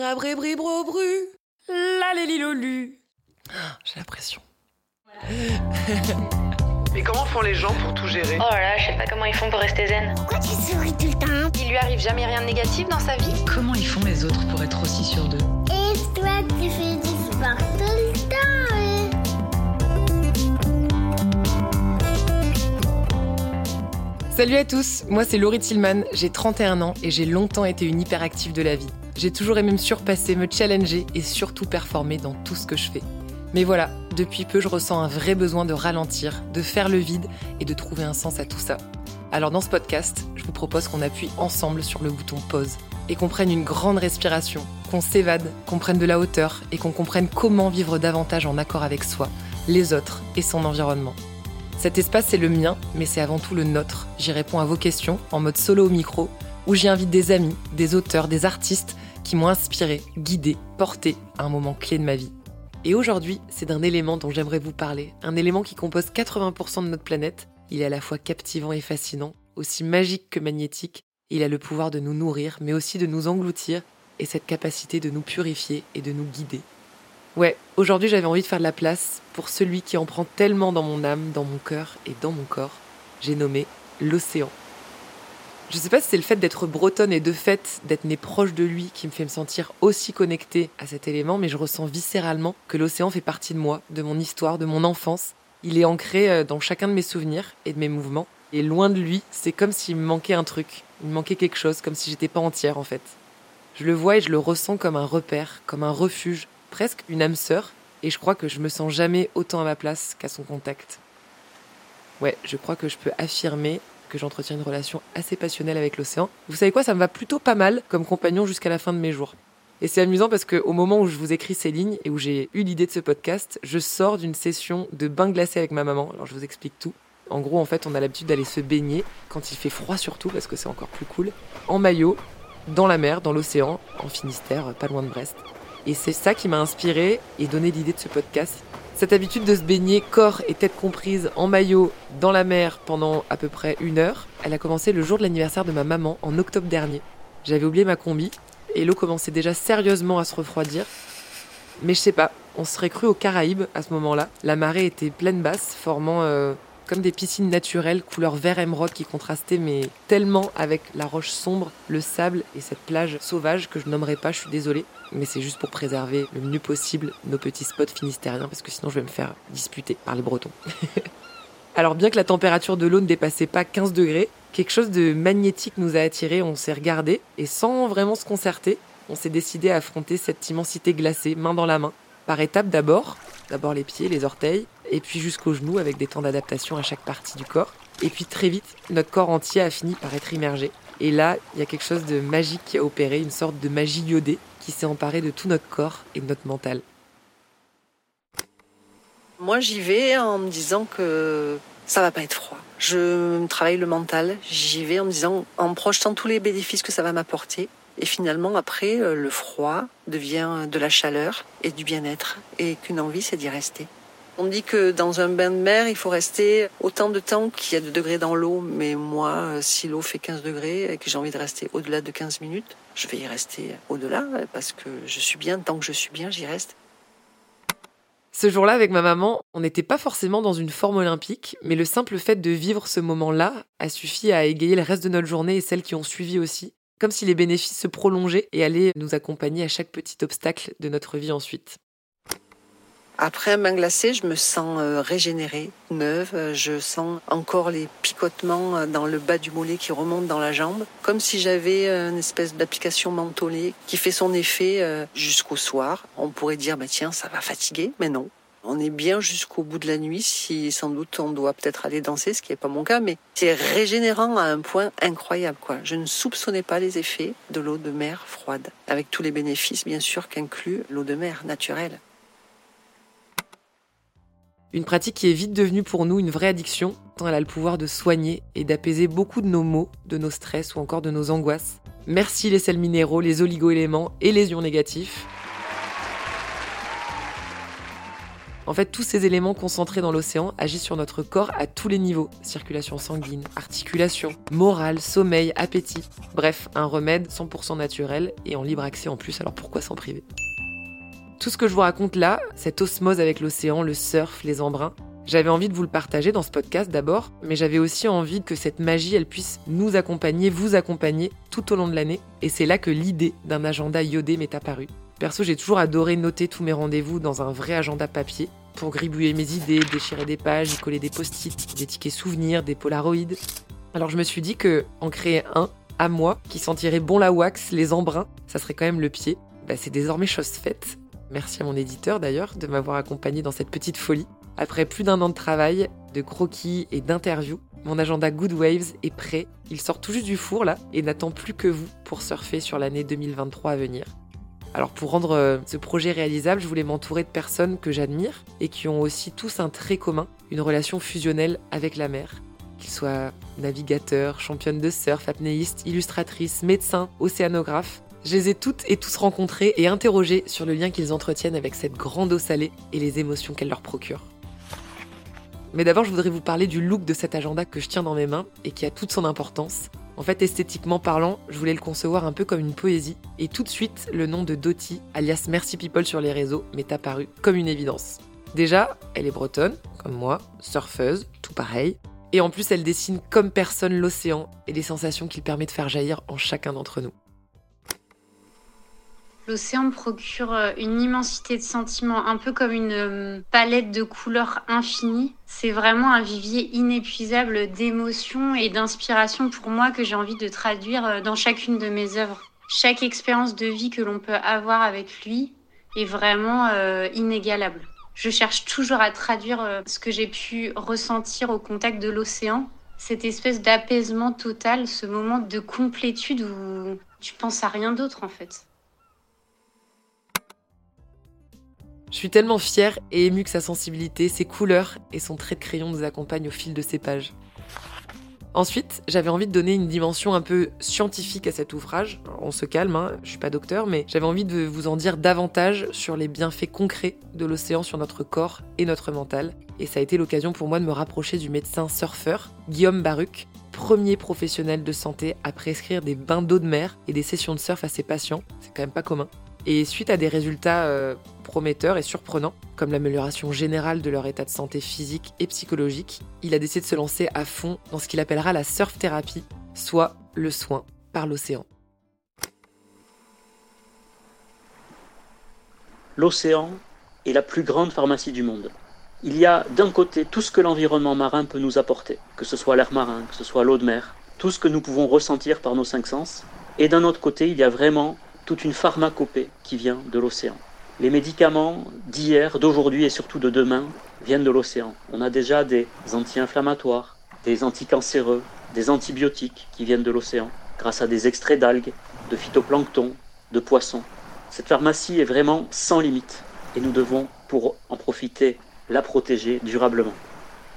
Rabribribro-bru. La lélilolu. J'ai la pression. Et comment font les gens pour tout gérer? Oh là là, je sais pas comment ils font pour rester zen. Pourquoi tu souris tout le temps? Il lui arrive jamais rien de négatif dans sa vie? Comment ils font les autres pour être aussi sûrs d'eux? Et toi, tu fais du sport Salut à tous, moi c'est Laurie Tillman, j'ai 31 ans et j'ai longtemps été une hyperactive de la vie. J'ai toujours aimé me surpasser, me challenger et surtout performer dans tout ce que je fais. Mais voilà, depuis peu je ressens un vrai besoin de ralentir, de faire le vide et de trouver un sens à tout ça. Alors dans ce podcast, je vous propose qu'on appuie ensemble sur le bouton pause et qu'on prenne une grande respiration, qu'on s'évade, qu'on prenne de la hauteur et qu'on comprenne comment vivre davantage en accord avec soi, les autres et son environnement. Cet espace c'est le mien, mais c'est avant tout le nôtre. J'y réponds à vos questions en mode solo au micro, où j'y invite des amis, des auteurs, des artistes qui m'ont inspiré, guidé, porté à un moment clé de ma vie. Et aujourd'hui, c'est d'un élément dont j'aimerais vous parler, un élément qui compose 80% de notre planète. Il est à la fois captivant et fascinant, aussi magique que magnétique. Il a le pouvoir de nous nourrir, mais aussi de nous engloutir, et cette capacité de nous purifier et de nous guider. Ouais, aujourd'hui j'avais envie de faire de la place pour celui qui en prend tellement dans mon âme, dans mon cœur et dans mon corps. J'ai nommé l'océan. Je sais pas si c'est le fait d'être bretonne et de fait d'être née proche de lui qui me fait me sentir aussi connectée à cet élément, mais je ressens viscéralement que l'océan fait partie de moi, de mon histoire, de mon enfance. Il est ancré euh, dans chacun de mes souvenirs et de mes mouvements. Et loin de lui, c'est comme s'il me manquait un truc, il me manquait quelque chose, comme si j'étais pas entière en fait. Je le vois et je le ressens comme un repère, comme un refuge, presque une âme sœur, et je crois que je me sens jamais autant à ma place qu'à son contact. Ouais, je crois que je peux affirmer que j'entretiens une relation assez passionnelle avec l'océan. Vous savez quoi, ça me va plutôt pas mal comme compagnon jusqu'à la fin de mes jours. Et c'est amusant parce qu'au moment où je vous écris ces lignes et où j'ai eu l'idée de ce podcast, je sors d'une session de bain glacé avec ma maman. Alors je vous explique tout. En gros, en fait, on a l'habitude d'aller se baigner quand il fait froid surtout parce que c'est encore plus cool, en maillot, dans la mer, dans l'océan, en Finistère, pas loin de Brest. Et c'est ça qui m'a inspiré et donné l'idée de ce podcast. Cette habitude de se baigner corps et tête comprise en maillot dans la mer pendant à peu près une heure, elle a commencé le jour de l'anniversaire de ma maman en octobre dernier. J'avais oublié ma combi et l'eau commençait déjà sérieusement à se refroidir. Mais je sais pas, on serait cru aux Caraïbes à ce moment-là. La marée était pleine basse, formant euh, comme des piscines naturelles couleur vert émeraude qui contrastaient mais tellement avec la roche sombre, le sable et cette plage sauvage que je nommerai pas, je suis désolée mais c'est juste pour préserver le mieux possible nos petits spots finistériens, parce que sinon je vais me faire disputer par les Bretons. Alors bien que la température de l'eau ne dépassait pas 15 degrés, quelque chose de magnétique nous a attirés, on s'est regardé, et sans vraiment se concerter, on s'est décidé à affronter cette immensité glacée, main dans la main, par étapes d'abord, d'abord les pieds, les orteils, et puis jusqu'aux genoux avec des temps d'adaptation à chaque partie du corps. Et puis très vite, notre corps entier a fini par être immergé. Et là, il y a quelque chose de magique qui a opéré, une sorte de magie iodée qui s'est emparée de tout notre corps et de notre mental. Moi, j'y vais en me disant que ça va pas être froid. Je travaille le mental. J'y vais en me disant, en projetant tous les bénéfices que ça va m'apporter. Et finalement, après, le froid devient de la chaleur et du bien-être. Et qu'une envie, c'est d'y rester. On dit que dans un bain de mer, il faut rester autant de temps qu'il y a de degrés dans l'eau. Mais moi, si l'eau fait 15 degrés et que j'ai envie de rester au-delà de 15 minutes, je vais y rester au-delà parce que je suis bien. Tant que je suis bien, j'y reste. Ce jour-là, avec ma maman, on n'était pas forcément dans une forme olympique, mais le simple fait de vivre ce moment-là a suffi à égayer le reste de notre journée et celles qui ont suivi aussi, comme si les bénéfices se prolongeaient et allaient nous accompagner à chaque petit obstacle de notre vie ensuite. Après un bain glacé, je me sens régénérée, neuve. Je sens encore les picotements dans le bas du mollet qui remontent dans la jambe, comme si j'avais une espèce d'application mentholée qui fait son effet jusqu'au soir. On pourrait dire, bah tiens, ça va fatiguer, mais non. On est bien jusqu'au bout de la nuit, si sans doute on doit peut-être aller danser, ce qui n'est pas mon cas, mais c'est régénérant à un point incroyable, quoi. Je ne soupçonnais pas les effets de l'eau de mer froide, avec tous les bénéfices, bien sûr, qu'inclut l'eau de mer naturelle. Une pratique qui est vite devenue pour nous une vraie addiction, tant elle a le pouvoir de soigner et d'apaiser beaucoup de nos maux, de nos stress ou encore de nos angoisses. Merci les sels minéraux, les oligo-éléments et les ions négatifs. En fait, tous ces éléments concentrés dans l'océan agissent sur notre corps à tous les niveaux. Circulation sanguine, articulation, morale, sommeil, appétit. Bref, un remède 100% naturel et en libre accès en plus, alors pourquoi s'en priver? Tout ce que je vous raconte là, cette osmose avec l'océan, le surf, les embruns, j'avais envie de vous le partager dans ce podcast d'abord, mais j'avais aussi envie que cette magie, elle puisse nous accompagner, vous accompagner tout au long de l'année. Et c'est là que l'idée d'un agenda iodé m'est apparue. Perso, j'ai toujours adoré noter tous mes rendez-vous dans un vrai agenda papier pour gribouiller mes idées, déchirer des pages, coller des post-it, des tickets souvenirs, des polaroïdes. Alors je me suis dit que en créer un à moi qui sentirait bon la wax, les embruns, ça serait quand même le pied. Bah, c'est désormais chose faite. Merci à mon éditeur d'ailleurs de m'avoir accompagné dans cette petite folie. Après plus d'un an de travail, de croquis et d'interviews, mon agenda Good Waves est prêt. Il sort tout juste du four là et n'attend plus que vous pour surfer sur l'année 2023 à venir. Alors pour rendre euh, ce projet réalisable, je voulais m'entourer de personnes que j'admire et qui ont aussi tous un trait commun, une relation fusionnelle avec la mer. Qu'ils soient navigateurs, championnes de surf, apnéistes, illustratrices, médecins, océanographes, je les ai toutes et tous rencontrés et interrogés sur le lien qu'ils entretiennent avec cette grande eau salée et les émotions qu'elle leur procure. Mais d'abord, je voudrais vous parler du look de cet agenda que je tiens dans mes mains et qui a toute son importance. En fait, esthétiquement parlant, je voulais le concevoir un peu comme une poésie, et tout de suite, le nom de Dottie, alias Merci People sur les réseaux, m'est apparu comme une évidence. Déjà, elle est bretonne, comme moi, surfeuse, tout pareil, et en plus, elle dessine comme personne l'océan et les sensations qu'il permet de faire jaillir en chacun d'entre nous. L'océan procure euh, une immensité de sentiments, un peu comme une euh, palette de couleurs infinies. C'est vraiment un vivier inépuisable d'émotions et d'inspiration pour moi que j'ai envie de traduire euh, dans chacune de mes œuvres. Chaque expérience de vie que l'on peut avoir avec lui est vraiment inégalable. Je cherche toujours à traduire ce que j'ai pu ressentir au contact de l'océan, cette espèce d'apaisement total, ce moment de complétude où tu penses à rien d'autre en fait. Je suis tellement fière et émue que sa sensibilité, ses couleurs et son trait de crayon nous accompagnent au fil de ses pages. Ensuite, j'avais envie de donner une dimension un peu scientifique à cet ouvrage. on se calme, hein, je suis pas docteur, mais j'avais envie de vous en dire davantage sur les bienfaits concrets de l'océan sur notre corps et notre mental. Et ça a été l'occasion pour moi de me rapprocher du médecin surfeur Guillaume Baruch, premier professionnel de santé à prescrire des bains d'eau de mer et des sessions de surf à ses patients. C'est quand même pas commun. Et suite à des résultats euh, prometteurs et surprenants, comme l'amélioration générale de leur état de santé physique et psychologique, il a décidé de se lancer à fond dans ce qu'il appellera la surf thérapie, soit le soin par l'océan. L'océan est la plus grande pharmacie du monde. Il y a d'un côté tout ce que l'environnement marin peut nous apporter, que ce soit l'air marin, que ce soit l'eau de mer, tout ce que nous pouvons ressentir par nos cinq sens, et d'un autre côté il y a vraiment toute une pharmacopée qui vient de l'océan. Les médicaments d'hier, d'aujourd'hui et surtout de demain viennent de l'océan. On a déjà des anti-inflammatoires, des anticancéreux, des antibiotiques qui viennent de l'océan, grâce à des extraits d'algues, de phytoplancton, de poissons. Cette pharmacie est vraiment sans limite et nous devons, pour en profiter, la protéger durablement.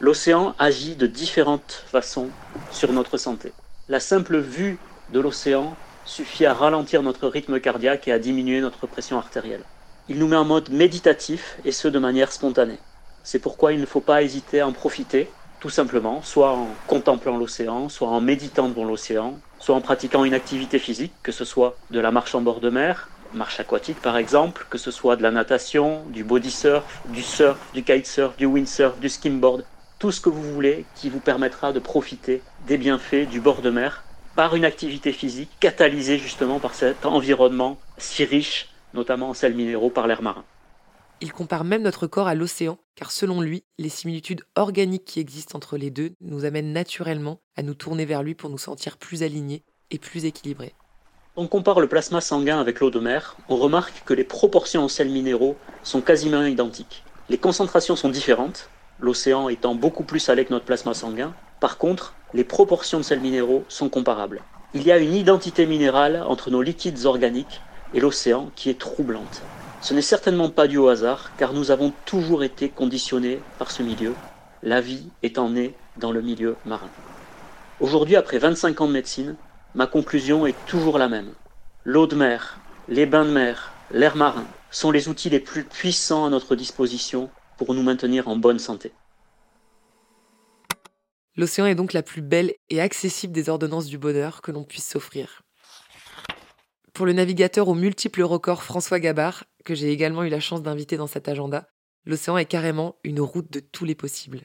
L'océan agit de différentes façons sur notre santé. La simple vue de l'océan suffit à ralentir notre rythme cardiaque et à diminuer notre pression artérielle. Il nous met en mode méditatif et ce de manière spontanée. C'est pourquoi il ne faut pas hésiter à en profiter, tout simplement, soit en contemplant l'océan, soit en méditant devant l'océan, soit en pratiquant une activité physique, que ce soit de la marche en bord de mer, marche aquatique par exemple, que ce soit de la natation, du body surf, du surf, du kitesurf, du windsurf, du skimboard, tout ce que vous voulez qui vous permettra de profiter des bienfaits du bord de mer par une activité physique catalysée justement par cet environnement si riche, notamment en sels minéraux par l'air marin. Il compare même notre corps à l'océan, car selon lui, les similitudes organiques qui existent entre les deux nous amènent naturellement à nous tourner vers lui pour nous sentir plus alignés et plus équilibrés. On compare le plasma sanguin avec l'eau de mer, on remarque que les proportions en sels minéraux sont quasiment identiques. Les concentrations sont différentes, l'océan étant beaucoup plus salé que notre plasma sanguin. Par contre, les proportions de sels minéraux sont comparables. Il y a une identité minérale entre nos liquides organiques et l'océan qui est troublante. Ce n'est certainement pas dû au hasard, car nous avons toujours été conditionnés par ce milieu, la vie étant née dans le milieu marin. Aujourd'hui, après 25 ans de médecine, ma conclusion est toujours la même. L'eau de mer, les bains de mer, l'air marin sont les outils les plus puissants à notre disposition pour nous maintenir en bonne santé. L'océan est donc la plus belle et accessible des ordonnances du bonheur que l'on puisse s'offrir. Pour le navigateur aux multiples records François Gabard, que j'ai également eu la chance d'inviter dans cet agenda, l'océan est carrément une route de tous les possibles.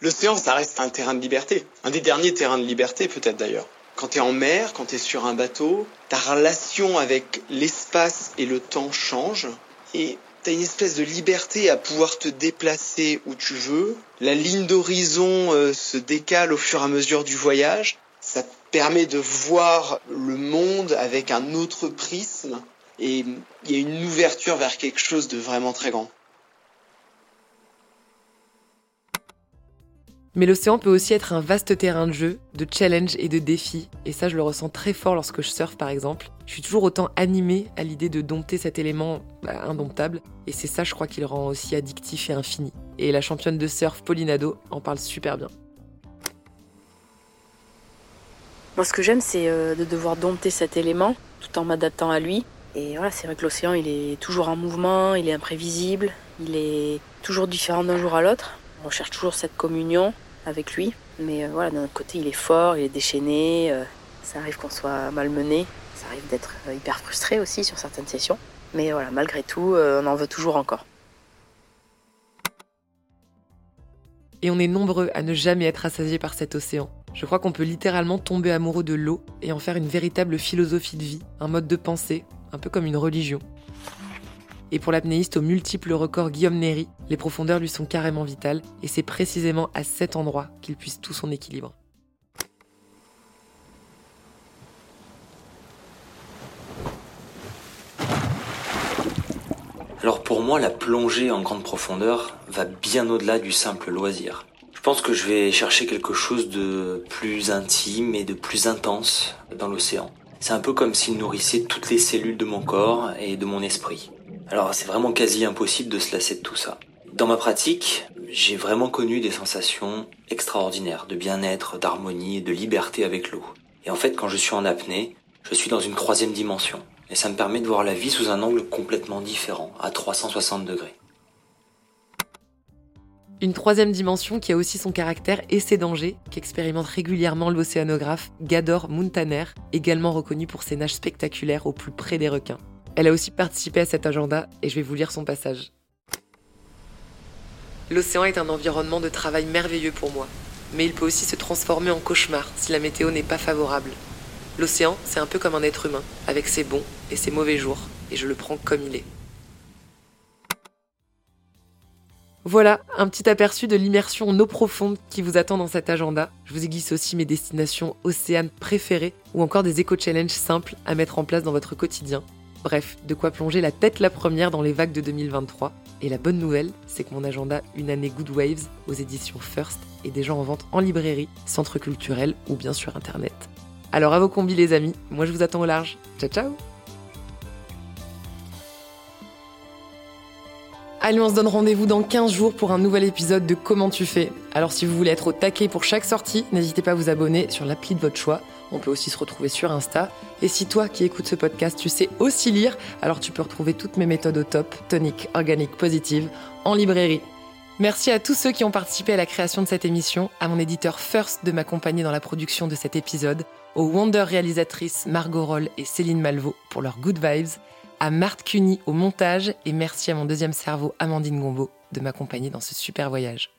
L'océan, ça reste un terrain de liberté. Un des derniers terrains de liberté, peut-être d'ailleurs. Quand tu es en mer, quand tu es sur un bateau, ta relation avec l'espace et le temps change. Et tu as une espèce de liberté à pouvoir te déplacer où tu veux. La ligne d'horizon euh, se décale au fur et à mesure du voyage. Ça permet de voir le monde avec un autre prisme. Et il y a une ouverture vers quelque chose de vraiment très grand. Mais l'océan peut aussi être un vaste terrain de jeu, de challenge et de défis, et ça je le ressens très fort lorsque je surfe par exemple. Je suis toujours autant animée à l'idée de dompter cet élément bah, indomptable, et c'est ça je crois qui le rend aussi addictif et infini. Et la championne de surf Pauline Ado en parle super bien. Moi ce que j'aime c'est euh, de devoir dompter cet élément tout en m'adaptant à lui. Et voilà, c'est vrai que l'océan il est toujours en mouvement, il est imprévisible, il est toujours différent d'un jour à l'autre. On cherche toujours cette communion avec lui. Mais euh, voilà, d'un autre côté, il est fort, il est déchaîné. Euh, ça arrive qu'on soit malmené. Ça arrive d'être euh, hyper frustré aussi sur certaines sessions. Mais voilà, malgré tout, on en veut toujours encore. Et on est nombreux à ne jamais être assasiés par cet océan. Je crois qu'on peut littéralement tomber amoureux de l'eau et en faire une véritable philosophie de vie, un mode de pensée, un peu comme une religion. Et pour l'apnéiste aux multiples records Guillaume Néry, les profondeurs lui sont carrément vitales, et c'est précisément à cet endroit qu'il puise tout son équilibre. Alors pour moi, la plongée en grande profondeur va bien au-delà du simple loisir. Je pense que je vais chercher quelque chose de plus intime et de plus intense dans l'océan. C'est un peu comme s'il nourrissait toutes les cellules de mon corps et de mon esprit. Alors c'est vraiment quasi impossible de se lasser de tout ça. Dans ma pratique, j'ai vraiment connu des sensations extraordinaires de bien-être, d'harmonie et de liberté avec l'eau. Et en fait, quand je suis en apnée, je suis dans une troisième dimension. Et ça me permet de voir la vie sous un angle complètement différent, à 360 degrés. Une troisième dimension qui a aussi son caractère et ses dangers, qu'expérimente régulièrement l'océanographe Gador Muntaner, également reconnu pour ses nages spectaculaires au plus près des requins. Elle a aussi participé à cet agenda et je vais vous lire son passage. L'océan est un environnement de travail merveilleux pour moi, mais il peut aussi se transformer en cauchemar si la météo n'est pas favorable. L'océan, c'est un peu comme un être humain, avec ses bons et ses mauvais jours, et je le prends comme il est. Voilà, un petit aperçu de l'immersion en eau profonde qui vous attend dans cet agenda. Je vous ai glissé aussi mes destinations océanes préférées ou encore des éco-challenges simples à mettre en place dans votre quotidien. Bref, de quoi plonger la tête la première dans les vagues de 2023. Et la bonne nouvelle, c'est que mon agenda Une année Good Waves aux éditions First est déjà en vente en librairie, centre culturel ou bien sur internet. Alors à vos combis les amis, moi je vous attends au large. Ciao ciao Allez, on se donne rendez-vous dans 15 jours pour un nouvel épisode de Comment tu fais? Alors si vous voulez être au taquet pour chaque sortie, n'hésitez pas à vous abonner sur l'appli de votre choix. On peut aussi se retrouver sur Insta. Et si toi qui écoutes ce podcast, tu sais aussi lire, alors tu peux retrouver toutes mes méthodes au top, tonique, organique, positive, en librairie. Merci à tous ceux qui ont participé à la création de cette émission, à mon éditeur First de m'accompagner dans la production de cet épisode, aux Wonder réalisatrices Margot Roll et Céline Malvaux pour leurs good vibes, à Marthe Cuny au montage et merci à mon deuxième cerveau Amandine Gombeau de m'accompagner dans ce super voyage.